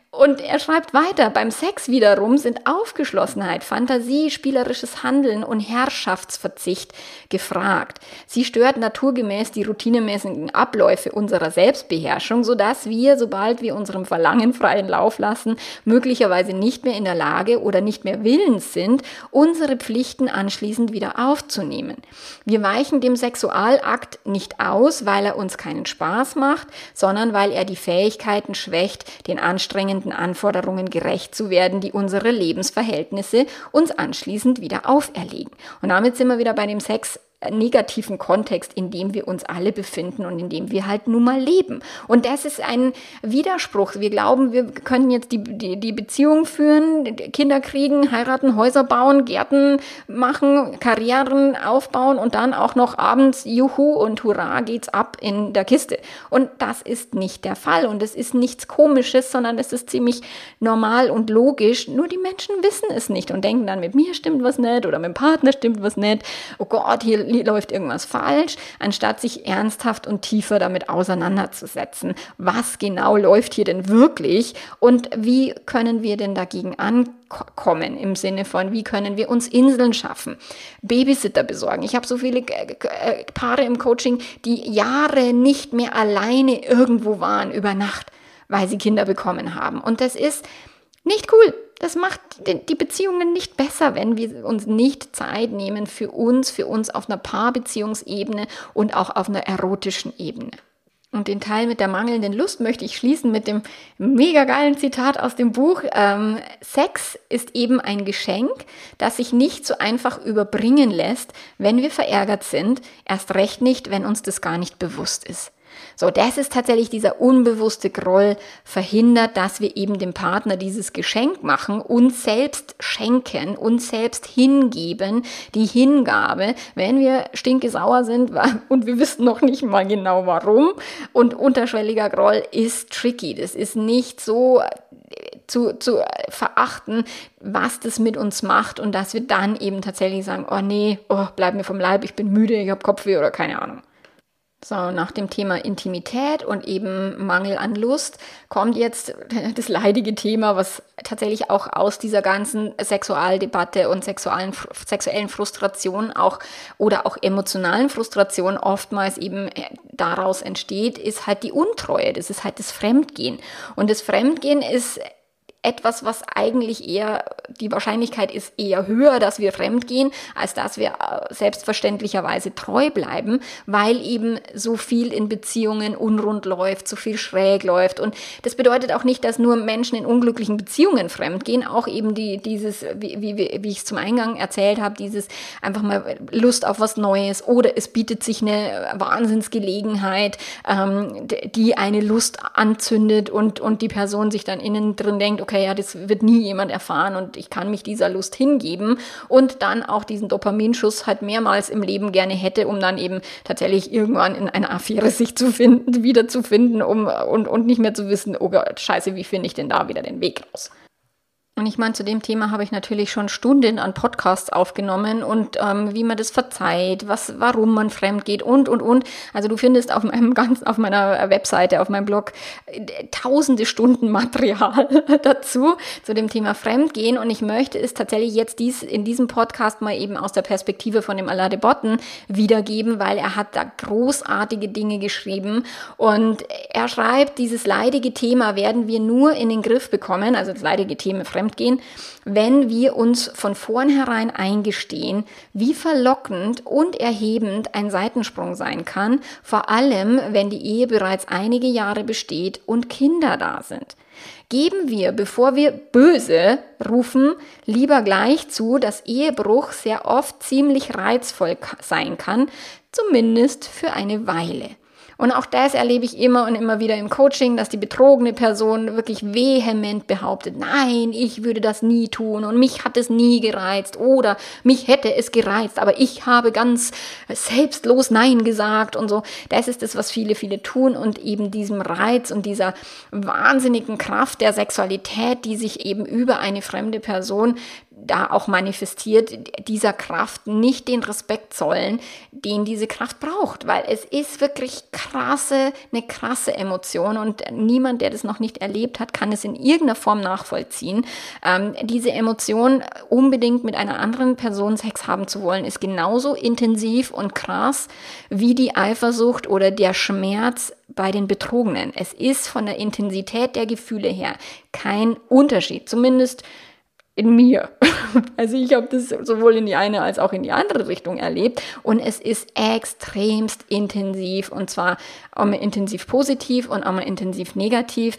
Und er schreibt weiter, beim Sex wiederum sind Aufgeschlossenheit, Fantasie, spielerisches Handeln und Herrschaftsverzicht gefragt. Sie stört naturgemäß die routinemäßigen Abläufe unserer Selbstbeherrschung, sodass wir, sobald wir unserem Verlangen freien Lauf lassen, möglicherweise nicht mehr in der Lage oder nicht mehr willens sind, unsere Pflichten anschließend wieder aufzunehmen. Wir weichen dem Sexualakt nicht aus, weil er uns keinen Spaß macht, sondern weil er die Fähigkeiten schwächt, den anstrengenden steigenden Anforderungen gerecht zu werden, die unsere Lebensverhältnisse uns anschließend wieder auferlegen. Und damit sind wir wieder bei dem Sex negativen Kontext, in dem wir uns alle befinden und in dem wir halt nun mal leben. Und das ist ein Widerspruch. Wir glauben, wir können jetzt die, die, die Beziehung führen, Kinder kriegen, heiraten, Häuser bauen, Gärten machen, Karrieren aufbauen und dann auch noch abends Juhu und Hurra geht's ab in der Kiste. Und das ist nicht der Fall und es ist nichts Komisches, sondern es ist ziemlich normal und logisch. Nur die Menschen wissen es nicht und denken dann, mit mir stimmt was nicht oder mit dem Partner stimmt was nicht. Oh Gott, hier läuft irgendwas falsch, anstatt sich ernsthaft und tiefer damit auseinanderzusetzen. Was genau läuft hier denn wirklich und wie können wir denn dagegen ankommen im Sinne von, wie können wir uns Inseln schaffen, Babysitter besorgen. Ich habe so viele äh, Paare im Coaching, die Jahre nicht mehr alleine irgendwo waren über Nacht, weil sie Kinder bekommen haben. Und das ist nicht cool. Das macht die Beziehungen nicht besser, wenn wir uns nicht Zeit nehmen für uns, für uns auf einer Paarbeziehungsebene und auch auf einer erotischen Ebene. Und den Teil mit der mangelnden Lust möchte ich schließen mit dem mega geilen Zitat aus dem Buch. Ähm, Sex ist eben ein Geschenk, das sich nicht so einfach überbringen lässt, wenn wir verärgert sind, erst recht nicht, wenn uns das gar nicht bewusst ist. So, das ist tatsächlich dieser unbewusste Groll verhindert, dass wir eben dem Partner dieses Geschenk machen, uns selbst schenken, uns selbst hingeben, die Hingabe, wenn wir stinkesauer sind und wir wissen noch nicht mal genau warum. Und unterschwelliger Groll ist tricky. Das ist nicht so zu, zu verachten, was das mit uns macht und dass wir dann eben tatsächlich sagen, oh nee, oh, bleib mir vom Leib, ich bin müde, ich habe Kopfweh oder keine Ahnung. So, nach dem Thema Intimität und eben Mangel an Lust kommt jetzt das leidige Thema, was tatsächlich auch aus dieser ganzen Sexualdebatte und sexuellen, sexuellen Frustration auch oder auch emotionalen Frustration oftmals eben äh, daraus entsteht, ist halt die Untreue. Das ist halt das Fremdgehen. Und das Fremdgehen ist etwas, was eigentlich eher, die Wahrscheinlichkeit ist eher höher, dass wir fremdgehen, als dass wir äh, selbstverständlicherweise treu bleiben, weil eben so viel in Beziehungen unrund läuft, so viel schräg läuft. Und das bedeutet auch nicht, dass nur Menschen in unglücklichen Beziehungen fremdgehen, auch eben die, dieses, wie, wie, wie ich es zum Eingang erzählt habe, dieses einfach mal Lust auf was Neues oder es bietet sich eine Wahnsinnsgelegenheit, ähm, die eine Lust anzündet und, und die Person sich dann innen drin denkt, okay, ja, das wird nie jemand erfahren und ich kann mich dieser Lust hingeben und dann auch diesen Dopaminschuss halt mehrmals im Leben gerne hätte, um dann eben tatsächlich irgendwann in einer Affäre sich zu finden, wiederzufinden um, und, und nicht mehr zu wissen, oh Gott, scheiße, wie finde ich denn da wieder den Weg raus? Und ich meine, zu dem Thema habe ich natürlich schon Stunden an Podcasts aufgenommen und ähm, wie man das verzeiht, was, warum man fremd geht und, und, und. Also du findest auf meinem ganz, auf meiner Webseite, auf meinem Blog äh, tausende Stunden Material dazu, zu dem Thema Fremdgehen. Und ich möchte es tatsächlich jetzt dies, in diesem Podcast mal eben aus der Perspektive von dem Alade Botten wiedergeben, weil er hat da großartige Dinge geschrieben. Und er schreibt, dieses leidige Thema werden wir nur in den Griff bekommen, also das leidige Thema Fremdgehen, Fremdgehen, wenn wir uns von vornherein eingestehen, wie verlockend und erhebend ein Seitensprung sein kann, vor allem wenn die Ehe bereits einige Jahre besteht und Kinder da sind. Geben wir, bevor wir böse rufen, lieber gleich zu, dass Ehebruch sehr oft ziemlich reizvoll sein kann, zumindest für eine Weile. Und auch das erlebe ich immer und immer wieder im Coaching, dass die betrogene Person wirklich vehement behauptet, nein, ich würde das nie tun und mich hat es nie gereizt oder mich hätte es gereizt, aber ich habe ganz selbstlos Nein gesagt und so. Das ist das, was viele, viele tun und eben diesem Reiz und dieser wahnsinnigen Kraft der Sexualität, die sich eben über eine fremde Person da auch manifestiert, dieser Kraft nicht den Respekt zollen, den diese Kraft braucht, weil es ist wirklich krasse, eine krasse Emotion und niemand, der das noch nicht erlebt hat, kann es in irgendeiner Form nachvollziehen. Ähm, diese Emotion, unbedingt mit einer anderen Person Sex haben zu wollen, ist genauso intensiv und krass wie die Eifersucht oder der Schmerz bei den Betrogenen. Es ist von der Intensität der Gefühle her kein Unterschied, zumindest in mir. Also ich habe das sowohl in die eine als auch in die andere Richtung erlebt und es ist extremst intensiv und zwar auch mal intensiv positiv und auch mal intensiv negativ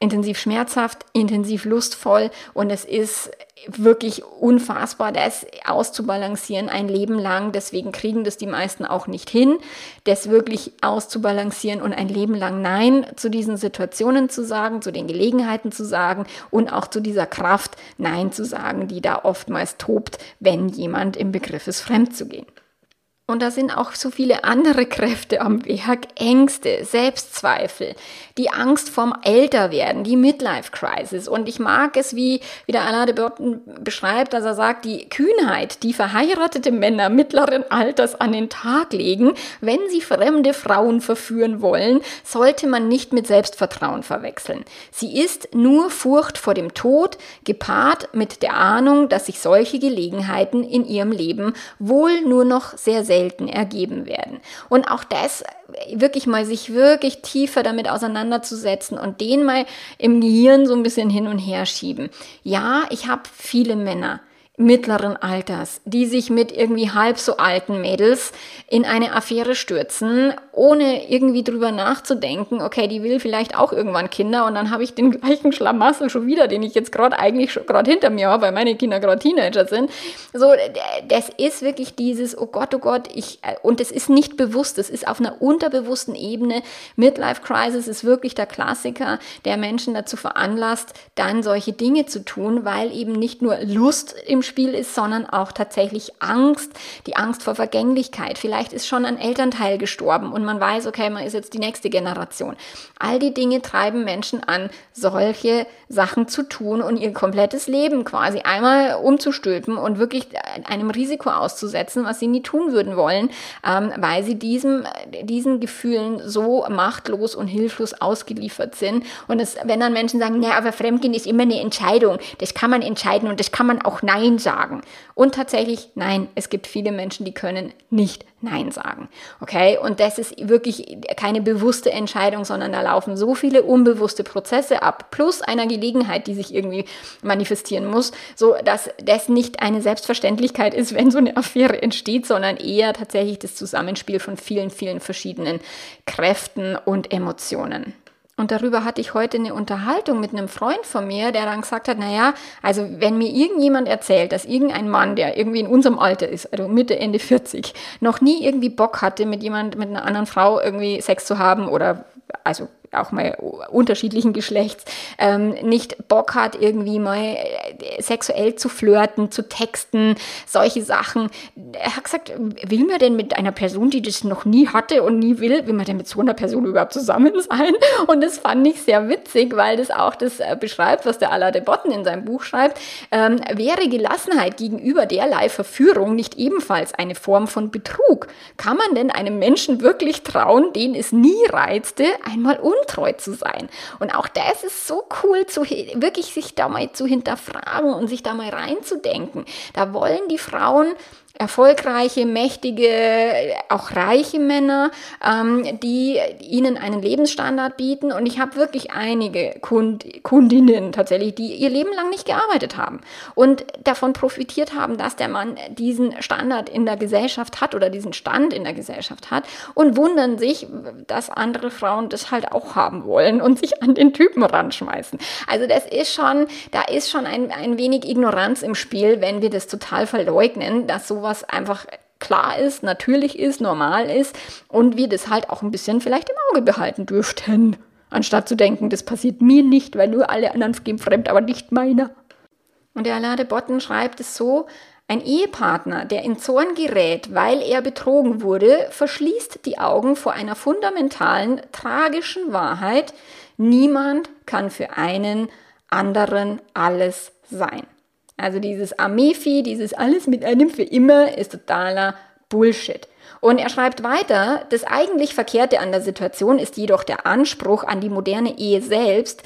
intensiv schmerzhaft, intensiv lustvoll und es ist wirklich unfassbar, das auszubalancieren ein Leben lang. Deswegen kriegen das die meisten auch nicht hin, das wirklich auszubalancieren und ein Leben lang Nein zu diesen Situationen zu sagen, zu den Gelegenheiten zu sagen und auch zu dieser Kraft Nein zu sagen, die da oftmals tobt, wenn jemand im Begriff ist, fremd zu gehen. Und da sind auch so viele andere Kräfte am Werk. Ängste, Selbstzweifel, die Angst vorm Älterwerden, die Midlife Crisis. Und ich mag es, wie, wie der Alain de Burton beschreibt, dass er sagt, die Kühnheit, die verheiratete Männer mittleren Alters an den Tag legen, wenn sie fremde Frauen verführen wollen, sollte man nicht mit Selbstvertrauen verwechseln. Sie ist nur Furcht vor dem Tod, gepaart mit der Ahnung, dass sich solche Gelegenheiten in ihrem Leben wohl nur noch sehr selten selten ergeben werden. Und auch das wirklich mal sich wirklich tiefer damit auseinanderzusetzen und den mal im Gehirn so ein bisschen hin und her schieben. Ja, ich habe viele Männer, mittleren Alters, die sich mit irgendwie halb so alten Mädels in eine Affäre stürzen, ohne irgendwie drüber nachzudenken, okay, die will vielleicht auch irgendwann Kinder und dann habe ich den gleichen Schlamassel schon wieder, den ich jetzt gerade eigentlich gerade hinter mir habe, weil meine Kinder gerade Teenager sind. So, das ist wirklich dieses, oh Gott, oh Gott, ich, und es ist nicht bewusst, es ist auf einer unterbewussten Ebene. Midlife Crisis ist wirklich der Klassiker, der Menschen dazu veranlasst, dann solche Dinge zu tun, weil eben nicht nur Lust im Spiel ist, sondern auch tatsächlich Angst, die Angst vor Vergänglichkeit. Vielleicht ist schon ein Elternteil gestorben und man weiß, okay, man ist jetzt die nächste Generation. All die Dinge treiben Menschen an, solche Sachen zu tun und ihr komplettes Leben quasi einmal umzustülpen und wirklich einem Risiko auszusetzen, was sie nie tun würden wollen, ähm, weil sie diesem, diesen Gefühlen so machtlos und hilflos ausgeliefert sind. Und es, wenn dann Menschen sagen, ja, aber Fremdgehen ist immer eine Entscheidung, das kann man entscheiden und das kann man auch Nein sagen. Und tatsächlich, nein, es gibt viele Menschen, die können nicht Nein sagen. Okay? Und das ist wirklich keine bewusste Entscheidung, sondern da laufen so viele unbewusste Prozesse ab, plus einer Gelegenheit, die sich irgendwie manifestieren muss, so dass das nicht eine Selbstverständlichkeit ist, wenn so eine Affäre entsteht, sondern eher tatsächlich das Zusammenspiel von vielen, vielen verschiedenen Kräften und Emotionen. Und darüber hatte ich heute eine Unterhaltung mit einem Freund von mir, der dann gesagt hat, naja, also wenn mir irgendjemand erzählt, dass irgendein Mann, der irgendwie in unserem Alter ist, also Mitte, Ende 40, noch nie irgendwie Bock hatte, mit jemand, mit einer anderen Frau irgendwie Sex zu haben oder also auch mal unterschiedlichen Geschlechts, ähm, nicht Bock hat, irgendwie mal äh, sexuell zu flirten, zu texten, solche Sachen. Er hat gesagt, will man denn mit einer Person, die das noch nie hatte und nie will, will man denn mit so einer Person überhaupt zusammen sein? Und das fand ich sehr witzig, weil das auch das äh, beschreibt, was der Alain de Botten in seinem Buch schreibt. Ähm, wäre Gelassenheit gegenüber derlei Verführung nicht ebenfalls eine Form von Betrug? Kann man denn einem Menschen wirklich trauen, den es nie reizte, einmal un untreu zu sein. Und auch das ist so cool, zu, wirklich sich da mal zu hinterfragen und sich da mal reinzudenken. Da wollen die Frauen erfolgreiche, mächtige, auch reiche Männer, ähm, die ihnen einen Lebensstandard bieten. Und ich habe wirklich einige Kund Kundinnen tatsächlich, die ihr Leben lang nicht gearbeitet haben und davon profitiert haben, dass der Mann diesen Standard in der Gesellschaft hat oder diesen Stand in der Gesellschaft hat und wundern sich, dass andere Frauen das halt auch haben wollen und sich an den Typen ranschmeißen. Also das ist schon, da ist schon ein, ein wenig Ignoranz im Spiel, wenn wir das total verleugnen, dass sowas was einfach klar ist, natürlich ist, normal ist und wir das halt auch ein bisschen vielleicht im Auge behalten dürften. Anstatt zu denken, das passiert mir nicht, weil nur alle anderen gehen fremd, aber nicht meiner. Und der Alade Botten schreibt es so, ein Ehepartner, der in Zorn gerät, weil er betrogen wurde, verschließt die Augen vor einer fundamentalen, tragischen Wahrheit. Niemand kann für einen anderen alles sein. Also dieses Amefi, dieses alles mit einem für immer ist totaler Bullshit. Und er schreibt weiter, das eigentlich Verkehrte an der Situation ist jedoch der Anspruch an die moderne Ehe selbst,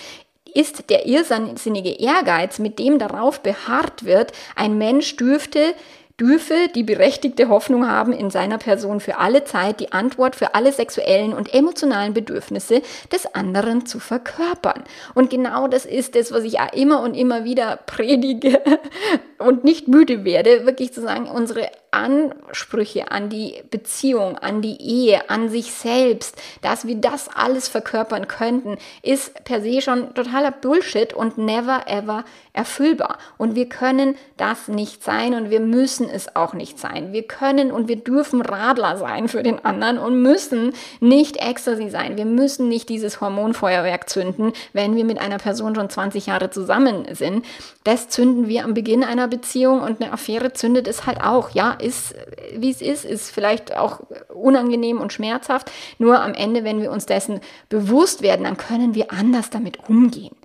ist der irrsinnige Ehrgeiz, mit dem darauf beharrt wird, ein Mensch dürfte dürfe die berechtigte Hoffnung haben, in seiner Person für alle Zeit die Antwort für alle sexuellen und emotionalen Bedürfnisse des anderen zu verkörpern. Und genau das ist es, was ich ja immer und immer wieder predige und nicht müde werde, wirklich zu sagen, unsere Ansprüche an die Beziehung, an die Ehe, an sich selbst, dass wir das alles verkörpern könnten, ist per se schon totaler Bullshit und never ever erfüllbar. Und wir können das nicht sein und wir müssen es auch nicht sein. Wir können und wir dürfen Radler sein für den anderen und müssen nicht Ecstasy sein. Wir müssen nicht dieses Hormonfeuerwerk zünden, wenn wir mit einer Person schon 20 Jahre zusammen sind. Das zünden wir am Beginn einer Beziehung und eine Affäre zündet es halt auch. Ja, ist, wie es ist, ist vielleicht auch unangenehm und schmerzhaft. Nur am Ende, wenn wir uns dessen bewusst werden, dann können wir anders damit umgehen.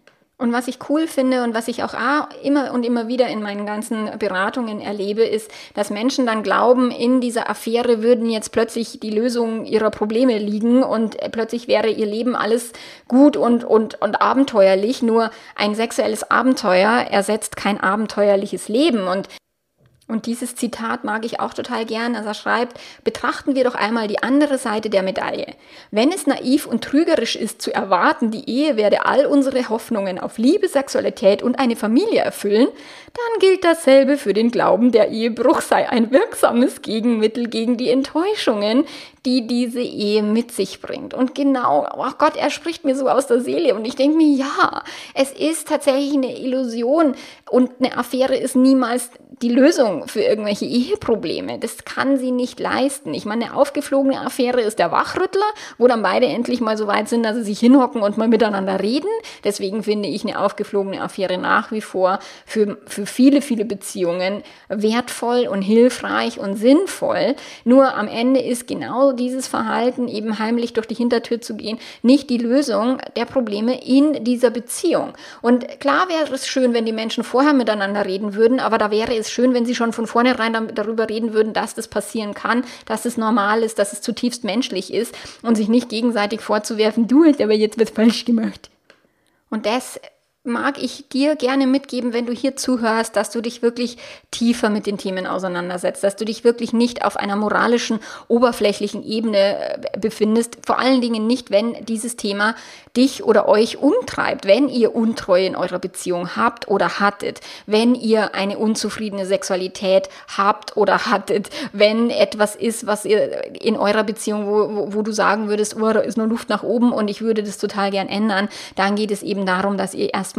Und was ich cool finde und was ich auch immer und immer wieder in meinen ganzen Beratungen erlebe, ist, dass Menschen dann glauben, in dieser Affäre würden jetzt plötzlich die Lösungen ihrer Probleme liegen und plötzlich wäre ihr Leben alles gut und, und, und abenteuerlich. Nur ein sexuelles Abenteuer ersetzt kein abenteuerliches Leben. Und und dieses Zitat mag ich auch total gern. Also er schreibt, betrachten wir doch einmal die andere Seite der Medaille. Wenn es naiv und trügerisch ist zu erwarten, die Ehe werde all unsere Hoffnungen auf Liebe, Sexualität und eine Familie erfüllen, dann gilt dasselbe für den Glauben, der Ehebruch sei ein wirksames Gegenmittel gegen die Enttäuschungen, die diese Ehe mit sich bringt. Und genau, oh Gott, er spricht mir so aus der Seele. Und ich denke mir, ja, es ist tatsächlich eine Illusion und eine Affäre ist niemals die Lösung für irgendwelche Eheprobleme. Das kann sie nicht leisten. Ich meine, eine aufgeflogene Affäre ist der Wachrüttler, wo dann beide endlich mal so weit sind, dass sie sich hinhocken und mal miteinander reden. Deswegen finde ich eine aufgeflogene Affäre nach wie vor für, für viele, viele Beziehungen wertvoll und hilfreich und sinnvoll. Nur am Ende ist genau dieses Verhalten, eben heimlich durch die Hintertür zu gehen, nicht die Lösung der Probleme in dieser Beziehung. Und klar wäre es schön, wenn die Menschen vorher miteinander reden würden, aber da wäre es schön, wenn Sie schon von vornherein darüber reden würden, dass das passieren kann, dass es normal ist, dass es zutiefst menschlich ist und sich nicht gegenseitig vorzuwerfen, du hast aber jetzt was falsch gemacht. Und das mag ich dir gerne mitgeben, wenn du hier zuhörst, dass du dich wirklich tiefer mit den Themen auseinandersetzt, dass du dich wirklich nicht auf einer moralischen, oberflächlichen Ebene äh, befindest. Vor allen Dingen nicht, wenn dieses Thema dich oder euch umtreibt, wenn ihr Untreue in eurer Beziehung habt oder hattet, wenn ihr eine unzufriedene Sexualität habt oder hattet, wenn etwas ist, was ihr in eurer Beziehung, wo, wo, wo du sagen würdest, oh, da ist nur Luft nach oben und ich würde das total gern ändern, dann geht es eben darum, dass ihr erstmal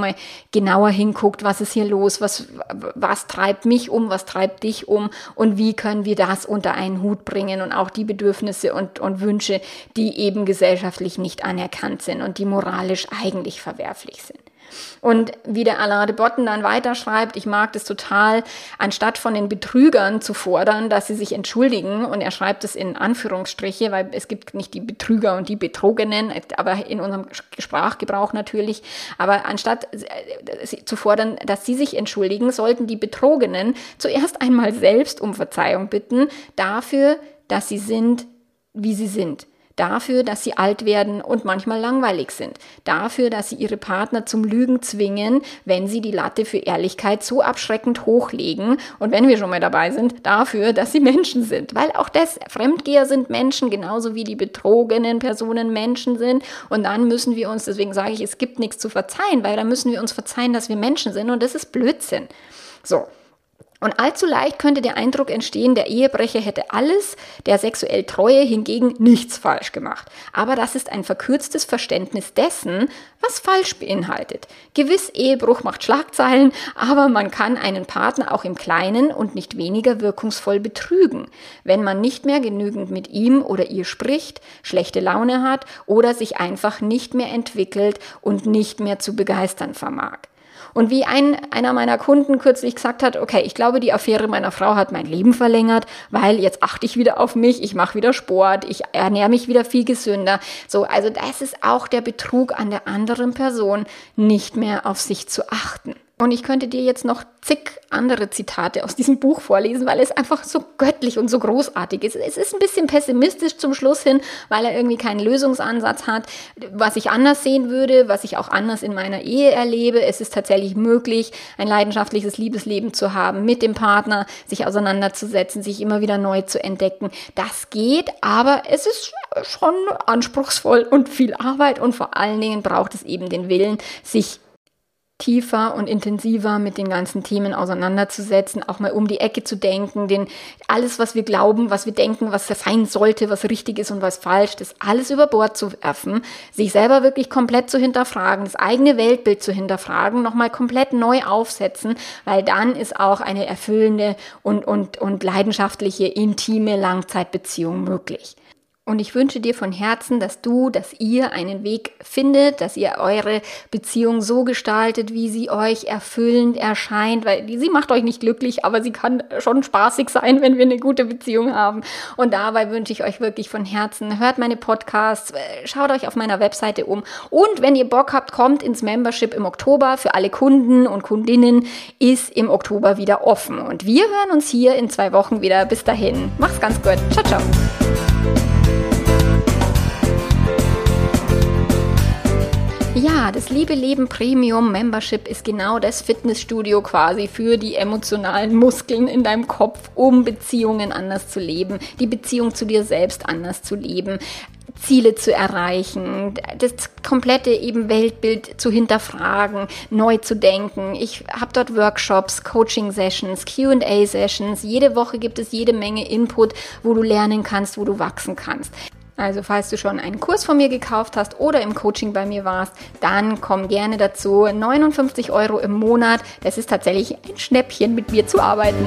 genauer hinguckt, was ist hier los, was, was treibt mich um, was treibt dich um und wie können wir das unter einen Hut bringen und auch die Bedürfnisse und, und Wünsche, die eben gesellschaftlich nicht anerkannt sind und die moralisch eigentlich verwerflich sind. Und wie der Alain de Botten dann weiterschreibt, ich mag das total, anstatt von den Betrügern zu fordern, dass sie sich entschuldigen, und er schreibt es in Anführungsstriche, weil es gibt nicht die Betrüger und die Betrogenen, aber in unserem Sprachgebrauch natürlich, aber anstatt äh, zu fordern, dass sie sich entschuldigen, sollten die Betrogenen zuerst einmal selbst um Verzeihung bitten dafür, dass sie sind, wie sie sind dafür, dass sie alt werden und manchmal langweilig sind, dafür, dass sie ihre Partner zum Lügen zwingen, wenn sie die Latte für Ehrlichkeit so abschreckend hochlegen. Und wenn wir schon mal dabei sind, dafür, dass sie Menschen sind, weil auch das Fremdgeher sind Menschen, genauso wie die betrogenen Personen Menschen sind. Und dann müssen wir uns, deswegen sage ich, es gibt nichts zu verzeihen, weil dann müssen wir uns verzeihen, dass wir Menschen sind. Und das ist Blödsinn. So, und allzu leicht könnte der Eindruck entstehen, der Ehebrecher hätte alles, der sexuell Treue hingegen nichts falsch gemacht. Aber das ist ein verkürztes Verständnis dessen, was falsch beinhaltet. Gewiss, Ehebruch macht Schlagzeilen, aber man kann einen Partner auch im Kleinen und nicht weniger wirkungsvoll betrügen, wenn man nicht mehr genügend mit ihm oder ihr spricht, schlechte Laune hat oder sich einfach nicht mehr entwickelt und nicht mehr zu begeistern vermag. Und wie ein, einer meiner Kunden kürzlich gesagt hat, okay, ich glaube, die Affäre meiner Frau hat mein Leben verlängert, weil jetzt achte ich wieder auf mich, ich mache wieder Sport, ich ernähre mich wieder viel gesünder. So, also das ist auch der Betrug an der anderen Person, nicht mehr auf sich zu achten. Und ich könnte dir jetzt noch zig andere Zitate aus diesem Buch vorlesen, weil es einfach so göttlich und so großartig ist. Es ist ein bisschen pessimistisch zum Schluss hin, weil er irgendwie keinen Lösungsansatz hat, was ich anders sehen würde, was ich auch anders in meiner Ehe erlebe. Es ist tatsächlich möglich, ein leidenschaftliches Liebesleben zu haben, mit dem Partner sich auseinanderzusetzen, sich immer wieder neu zu entdecken. Das geht, aber es ist schon anspruchsvoll und viel Arbeit und vor allen Dingen braucht es eben den Willen, sich tiefer und intensiver mit den ganzen Themen auseinanderzusetzen, auch mal um die Ecke zu denken, denn alles, was wir glauben, was wir denken, was sein sollte, was richtig ist und was falsch, das alles über Bord zu werfen, sich selber wirklich komplett zu hinterfragen, das eigene Weltbild zu hinterfragen, nochmal komplett neu aufsetzen, weil dann ist auch eine erfüllende und, und, und leidenschaftliche, intime Langzeitbeziehung möglich. Und ich wünsche dir von Herzen, dass du, dass ihr einen Weg findet, dass ihr eure Beziehung so gestaltet, wie sie euch erfüllend erscheint, weil sie macht euch nicht glücklich, aber sie kann schon spaßig sein, wenn wir eine gute Beziehung haben. Und dabei wünsche ich euch wirklich von Herzen, hört meine Podcasts, schaut euch auf meiner Webseite um. Und wenn ihr Bock habt, kommt ins Membership im Oktober. Für alle Kunden und Kundinnen ist im Oktober wieder offen. Und wir hören uns hier in zwei Wochen wieder. Bis dahin. Macht's ganz gut. Ciao, ciao. Ja, das Liebe Leben Premium Membership ist genau das Fitnessstudio quasi für die emotionalen Muskeln in deinem Kopf, um Beziehungen anders zu leben, die Beziehung zu dir selbst anders zu leben. Ziele zu erreichen, das komplette eben Weltbild zu hinterfragen, neu zu denken. Ich habe dort Workshops, Coaching-Sessions, QA-Sessions. Jede Woche gibt es jede Menge Input, wo du lernen kannst, wo du wachsen kannst. Also falls du schon einen Kurs von mir gekauft hast oder im Coaching bei mir warst, dann komm gerne dazu. 59 Euro im Monat. Das ist tatsächlich ein Schnäppchen, mit mir zu arbeiten.